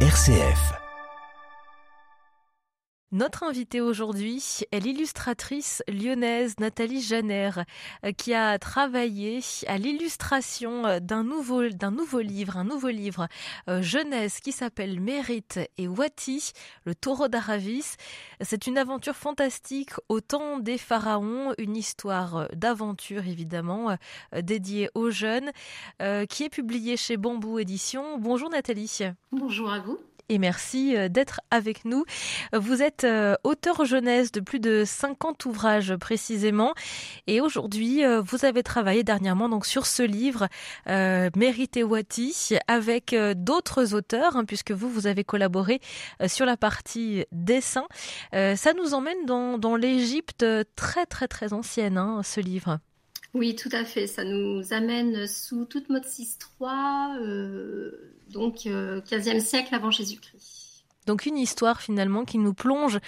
RCF. Notre invitée aujourd'hui est l'illustratrice lyonnaise Nathalie Janer, euh, qui a travaillé à l'illustration d'un nouveau, d'un nouveau livre, un nouveau livre euh, jeunesse qui s'appelle Mérite et Wati, le taureau d'Aravis. C'est une aventure fantastique au temps des pharaons, une histoire d'aventure évidemment, euh, dédiée aux jeunes, qui est publiée chez Bambou Édition. Bonjour Nathalie. Bonjour à vous et merci euh, d'être avec nous. Vous êtes euh, auteur jeunesse de plus de 50 ouvrages précisément et aujourd'hui euh, vous avez travaillé dernièrement donc sur ce livre euh, Wati avec d'autres auteurs hein, puisque vous vous avez collaboré sur la partie dessin. ça nous emmène dans, l'Égypte très très très ancienne hein, ce livre. Oui, tout à fait. Ça nous amène sous mode 6-3, euh, donc 15e siècle avant Jésus-Christ. Donc une histoire finalement qui nous plonge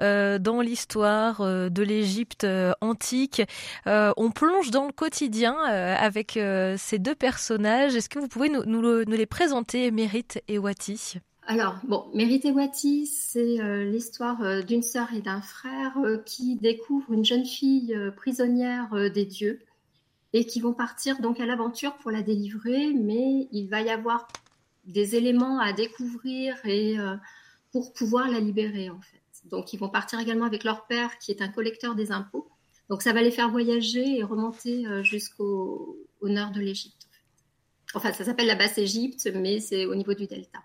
euh, dans l'histoire euh, de l'Égypte antique. on plonge dans le quotidien avec ces deux personnages. Est-ce que vous pouvez nous, nous, les présenter, Mérite et Wati? Alors, bon, Mérite et Wati, c'est l'histoire d'une sœur et d'un frère qui découvrent une jeune fille prisonnière des dieux et qui vont partir donc à l'aventure pour la délivrer, mais il va y avoir des éléments à découvrir et euh, pour pouvoir la libérer en fait. Donc ils vont partir également avec leur père qui est un collecteur des impôts. Donc ça va les faire voyager et remonter euh, jusqu'au nord de l'Égypte. Enfin, ça s'appelle la basse Égypte, mais c'est au niveau du delta.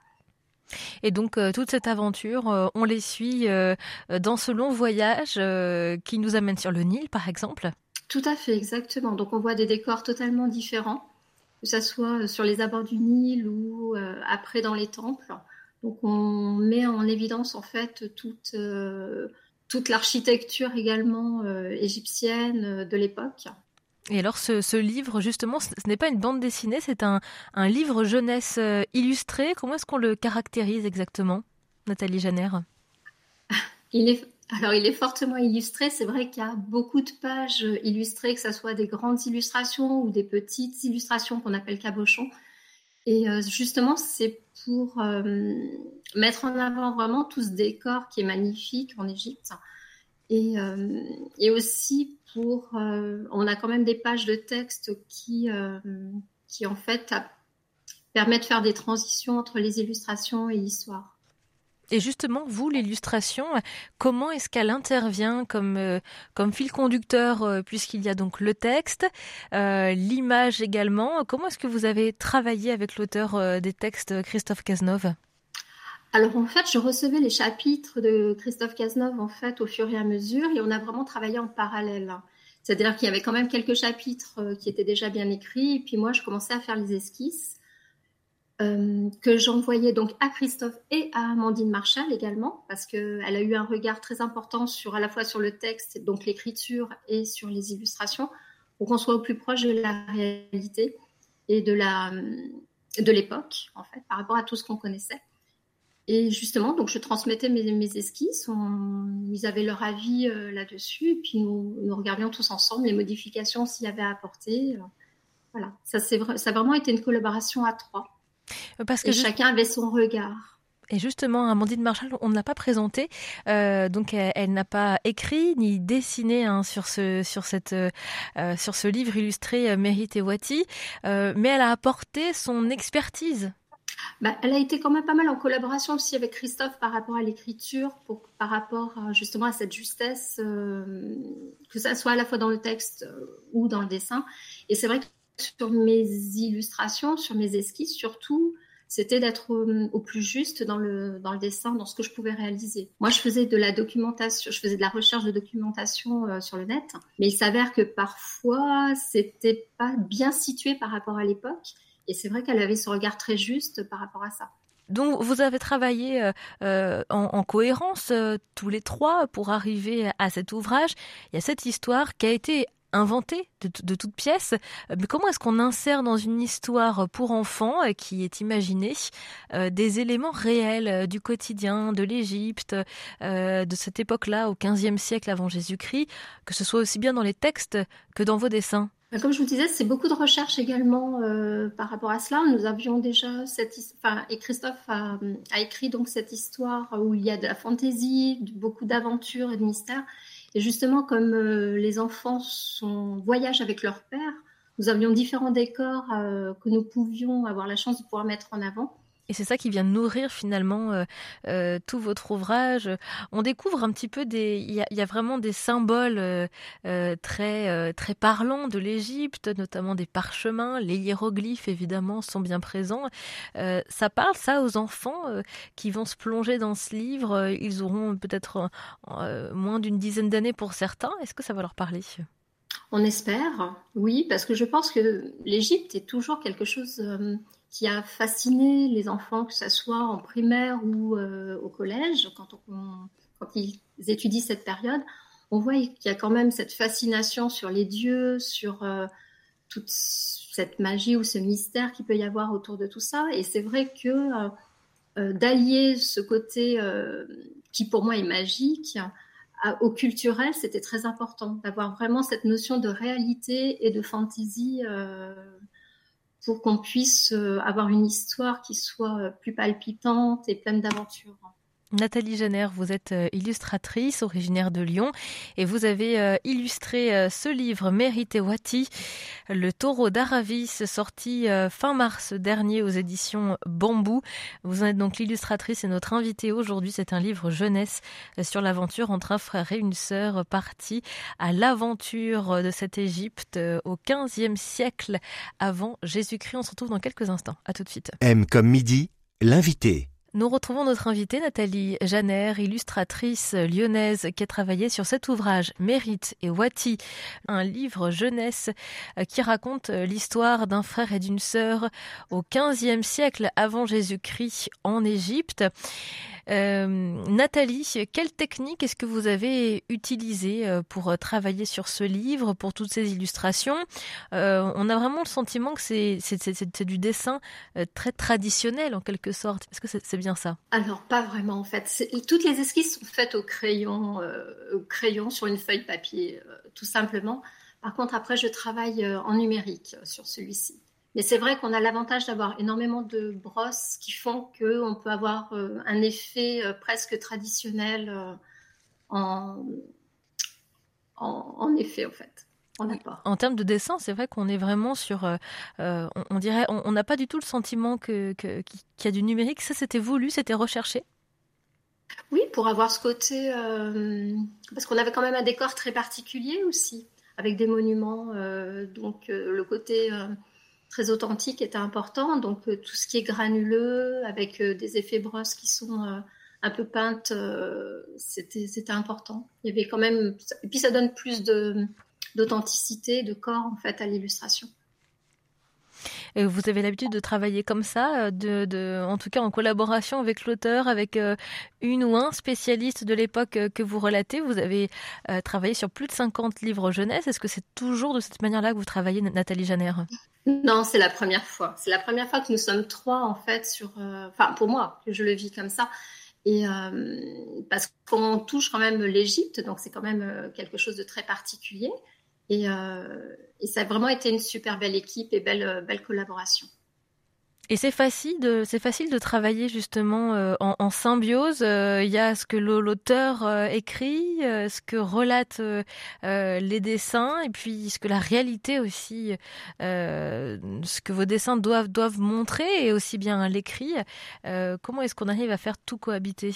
Et donc euh, toute cette aventure, on les suit dans ce long voyage qui nous amène sur le Nil, par exemple? Tout à fait, exactement. Donc on voit des décors totalement différents, que ce soit sur les abords du Nil ou euh, après dans les temples. Donc on met en évidence en fait toute, euh, toute l'architecture également euh, égyptienne de l'époque. Et alors ce, livre, justement, ce n'est pas une bande dessinée, c'est un, un livre jeunesse illustré. Comment est-ce qu'on le caractérise exactement, Nathalie Janer Il est alors, il est fortement illustré. C'est vrai qu'il y a beaucoup de pages illustrées, que ce soit des grandes illustrations ou des petites illustrations qu'on appelle cabochons. Et euh, justement, c'est pour euh, mettre en avant vraiment tout ce décor qui est magnifique en Égypte. Et, euh, et aussi pour... on a quand même des pages de texte qui, qui en fait, permettent de faire des transitions entre les illustrations et l'histoire. Et justement, vous, l'illustration, comment est-ce qu'elle intervient comme, euh, comme fil conducteur, euh, puisqu'il y a donc le texte, euh, l'image également. Comment est-ce que vous avez travaillé avec l'auteur des textes, Christophe Cazeneuve alors en fait, je recevais les chapitres de Christophe Cazeneuve en fait au fur et à mesure et on a vraiment travaillé en parallèle. C'est-à-dire qu'il y avait quand même quelques chapitres qui étaient déjà bien écrits et puis moi je commençais à faire les esquisses euh, que j'envoyais donc à Christophe et à Amandine Marshall également, parce qu'elle a eu un regard très important sur à la fois sur le texte, donc l'écriture, et sur les illustrations, pour qu'on soit au plus proche de la réalité et de la de l'époque, en fait, par rapport à tout ce qu'on connaissait. Et justement, donc je transmettais mes, esquisses, ils avaient leur avis euh, là-dessus, et puis nous, regardions tous ensemble les modifications s'il y avait à apporter. Euh, voilà, ça, c'est ça a vraiment été une collaboration à trois. Euh, parce que chacun avait son regard. Et justement, Amandine Marshall, on ne l'a pas présentée, euh, donc elle, n'a pas écrit ni dessiné hein, sur ce sur cette euh, sur ce livre illustré Mérite et Wati, mais elle a apporté son expertise. Bah, elle a été quand même pas mal en collaboration aussi avec Christophe par rapport à l'écriture, pour par rapport justement à cette justesse, que ça soit à la fois dans le texte ou dans le dessin. Et c'est vrai que sur mes illustrations, sur mes esquisses, surtout, c'était d'être au, plus juste dans le, dans le dessin, dans ce que je pouvais réaliser. Moi, je faisais de la documentation, je faisais de la recherche de documentation euh, sur le net, mais il s'avère que parfois, c'était pas bien situé par rapport à l'époque. Et c'est vrai qu'elle avait ce regard très juste par rapport à ça. Donc vous avez travaillé euh, euh, en, cohérence tous les trois pour arriver à cet ouvrage. Il y a cette histoire qui a été inventé de, de toute pièce. Euh, mais comment est-ce qu'on insère dans une histoire pour enfants euh, qui est imaginée euh, des éléments réels du quotidien de l'Égypte, de cette époque-là, au XVe siècle avant Jésus-Christ, que ce soit aussi bien dans les textes que dans vos dessins? Bah, comme je vous disais, c'est beaucoup de recherches également par rapport à cela. Nous avions déjà cette, enfin, et Christophe a, écrit donc cette histoire où il y a de la fantaisie, beaucoup d'aventures et de mystères. Et justement, comme euh, les enfants voyagent avec leur père, nous avions différents décors euh, que nous pouvions avoir la chance de pouvoir mettre en avant. Et c'est ça qui vient nourrir finalement euh, euh, tout votre ouvrage. On découvre un petit peu des, il y a, vraiment des symboles euh, très très parlants de l'Égypte, notamment des parchemins, les hiéroglyphes évidemment sont bien présents. ça parle ça aux enfants qui vont se plonger dans ce livre. Ils auront peut-être moins d'une dizaine d'années pour certains. Est-ce que ça va leur parler On espère, oui, parce que je pense que l'Égypte est toujours quelque chose qui a fasciné les enfants, que ce soit en primaire ou euh, au collège, quand, ils étudient cette période, on voit qu'il y a quand même cette fascination sur les dieux, sur euh, toute cette magie ou ce mystère qu'il peut y avoir autour de tout ça. Et c'est vrai que euh, d'allier ce côté qui pour moi est magique au culturel, c'était très important, d'avoir vraiment cette notion de réalité et de fantaisie pour qu'on puisse euh, avoir une histoire qui soit euh, plus palpitante et pleine d'aventures. Nathalie Jenner, vous êtes euh, illustratrice originaire de Lyon et vous avez illustré ce livre Mérité Wati, Le taureau d'Aravis, sorti fin mars dernier aux éditions Bambou. Vous en êtes donc l'illustratrice et notre invitée aujourd'hui. C'est un livre jeunesse sur l'aventure entre un frère et une sœur partis à l'aventure de cette Égypte au 15e siècle avant Jésus-Christ. On se retrouve dans quelques instants. À tout de suite. M comme midi, l'invité. Nous retrouvons notre invitée Nathalie Janer, illustratrice lyonnaise qui a travaillé sur cet ouvrage Mérite et Wati, un livre jeunesse euh, qui raconte euh, l'histoire d'un frère et d'une sœur au XVe siècle avant Jésus-Christ en Égypte. Euh, Nathalie, quelle technique est-ce que vous avez utilisée pour travailler sur ce livre, pour toutes ces illustrations? On a vraiment le sentiment que c'est du dessin très traditionnel en quelque sorte. Est-ce que c'est ça Alors pas vraiment en fait. Toutes les esquisses sont faites au crayon, au crayon sur une feuille papier, tout simplement. Par contre, après, je travaille en numérique sur celui-ci. Mais c'est vrai qu'on a l'avantage d'avoir énormément de brosses qui font qu'on peut avoir euh, un effet euh, presque traditionnel euh, en, en, effet, en fait. En termes de dessin, c'est vrai qu'on est vraiment sur. on, dirait, on n'a pas du tout le sentiment que, qu'il y a du numérique. Ça, c'était voulu, c'était recherché? Oui, pour avoir ce côté, parce qu'on avait quand même un décor très particulier aussi, avec des monuments. donc le côté très authentique était important. Donc euh, tout ce qui est granuleux, avec euh, des effets brosses qui sont euh, un peu peintes, c'était important. Il y avait quand même, et puis ça donne plus d'authenticité, de corps en fait à l'illustration. Vous avez l'habitude de travailler comme ça, euh, de, en tout cas en collaboration avec l'auteur, avec euh, une ou un spécialiste de l'époque euh, que vous relatez? Vous avez travaillé sur plus de 50 livres jeunesse. Est-ce que c'est toujours de cette manière-là que vous travaillez, Nathalie Janer? Non, c'est la première fois. C'est la première fois que nous sommes trois, en fait, sur. Enfin, pour moi, que je le vis comme ça. Et parce qu'on touche quand même l'Égypte, donc c'est quand même quelque chose de très particulier. Euh, et, ça a vraiment été une super belle équipe et belle, euh, belle collaboration. Et c'est facile de facile de travailler justement euh, en, symbiose. Il y a ce que l'auteur écrit, ce que relatent les dessins, et puis ce que la réalité aussi, ce que vos dessins doivent doivent montrer, et aussi bien l'écrit. comment est-ce qu'on arrive à faire tout cohabiter?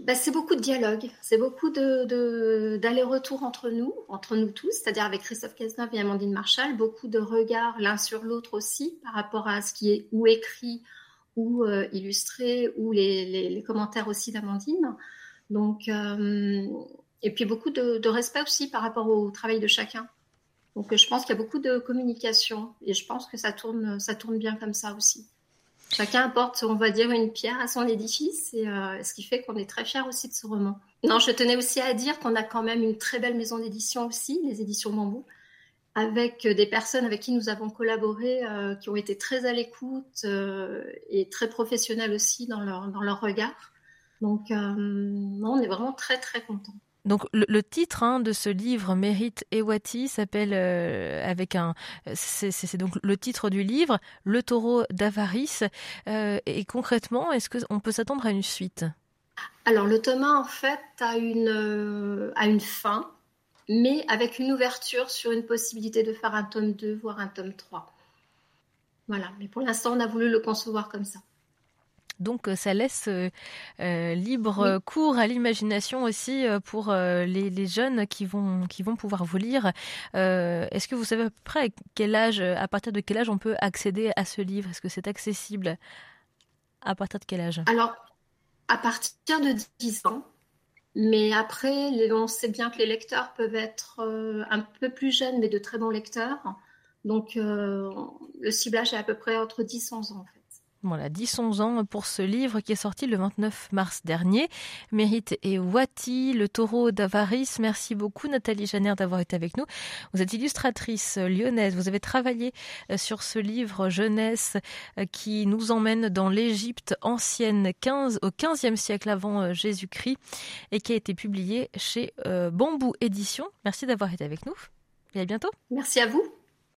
Bah, c'est beaucoup de dialogue, c'est beaucoup d'aller-retour entre nous, entre nous tous, c'est-à-dire avec Christophe Cazeneuve et Amandine Marshall, beaucoup de regards l'un sur l'autre aussi par rapport à ce qui est ou écrit ou euh, illustré ou les, commentaires aussi d'Amandine. Donc, euh, et puis beaucoup de, de, respect aussi par rapport au travail de chacun. Donc je pense qu'il y a beaucoup de communication et je pense que ça tourne, ça tourne bien comme ça aussi. Chacun apporte, on va dire, une pierre à son édifice, euh, ce qui fait qu'on est très fiers aussi de ce roman. Non, je tenais aussi à dire qu'on a quand même une très belle maison d'édition aussi, les éditions Bambou, avec des personnes avec qui nous avons collaboré, euh, qui ont été très à l'écoute euh, et très professionnelles aussi dans leur, dans leur regard. Donc, on est vraiment très, très contents. Donc le, titre hein, de ce livre, Mérite Ewati, s'appelle euh, avec un, c'est donc le titre du livre, Le Taureau d'avarice. Euh, et concrètement, est-ce qu'on peut s'attendre à une suite? Alors le Thomas en fait a une euh, a une fin, mais avec une ouverture sur une possibilité de faire un tome 2, voire un tome 3. Voilà, mais pour l'instant on a voulu le concevoir comme ça. Donc euh, ça laisse euh, euh, libre cours à l'imagination aussi pour les, jeunes qui vont, qui vont pouvoir vous lire. Est-ce que vous savez à peu près à quel âge, à partir de quel âge on peut accéder à ce livre? Est-ce que c'est accessible? À partir de quel âge? Alors, à partir de 10 ans. Mais après, on sait bien que les lecteurs peuvent être un peu plus jeunes, mais de très bons lecteurs. Donc, le ciblage est à peu près entre 10 et 11 ans. Voilà, 10-11 ans pour ce livre qui est sorti le 29 mars dernier. Mérite et Wati, le taureau d'avarice. Merci beaucoup Nathalie Janer d'avoir été avec nous. Vous êtes illustratrice lyonnaise. Vous avez travaillé euh, sur ce livre jeunesse euh, qui nous emmène dans l'Égypte ancienne 15, au 15e siècle avant euh, Jésus-Christ et qui a été publié chez Bambou Édition. Merci d'avoir été avec nous et à bientôt. Merci à vous.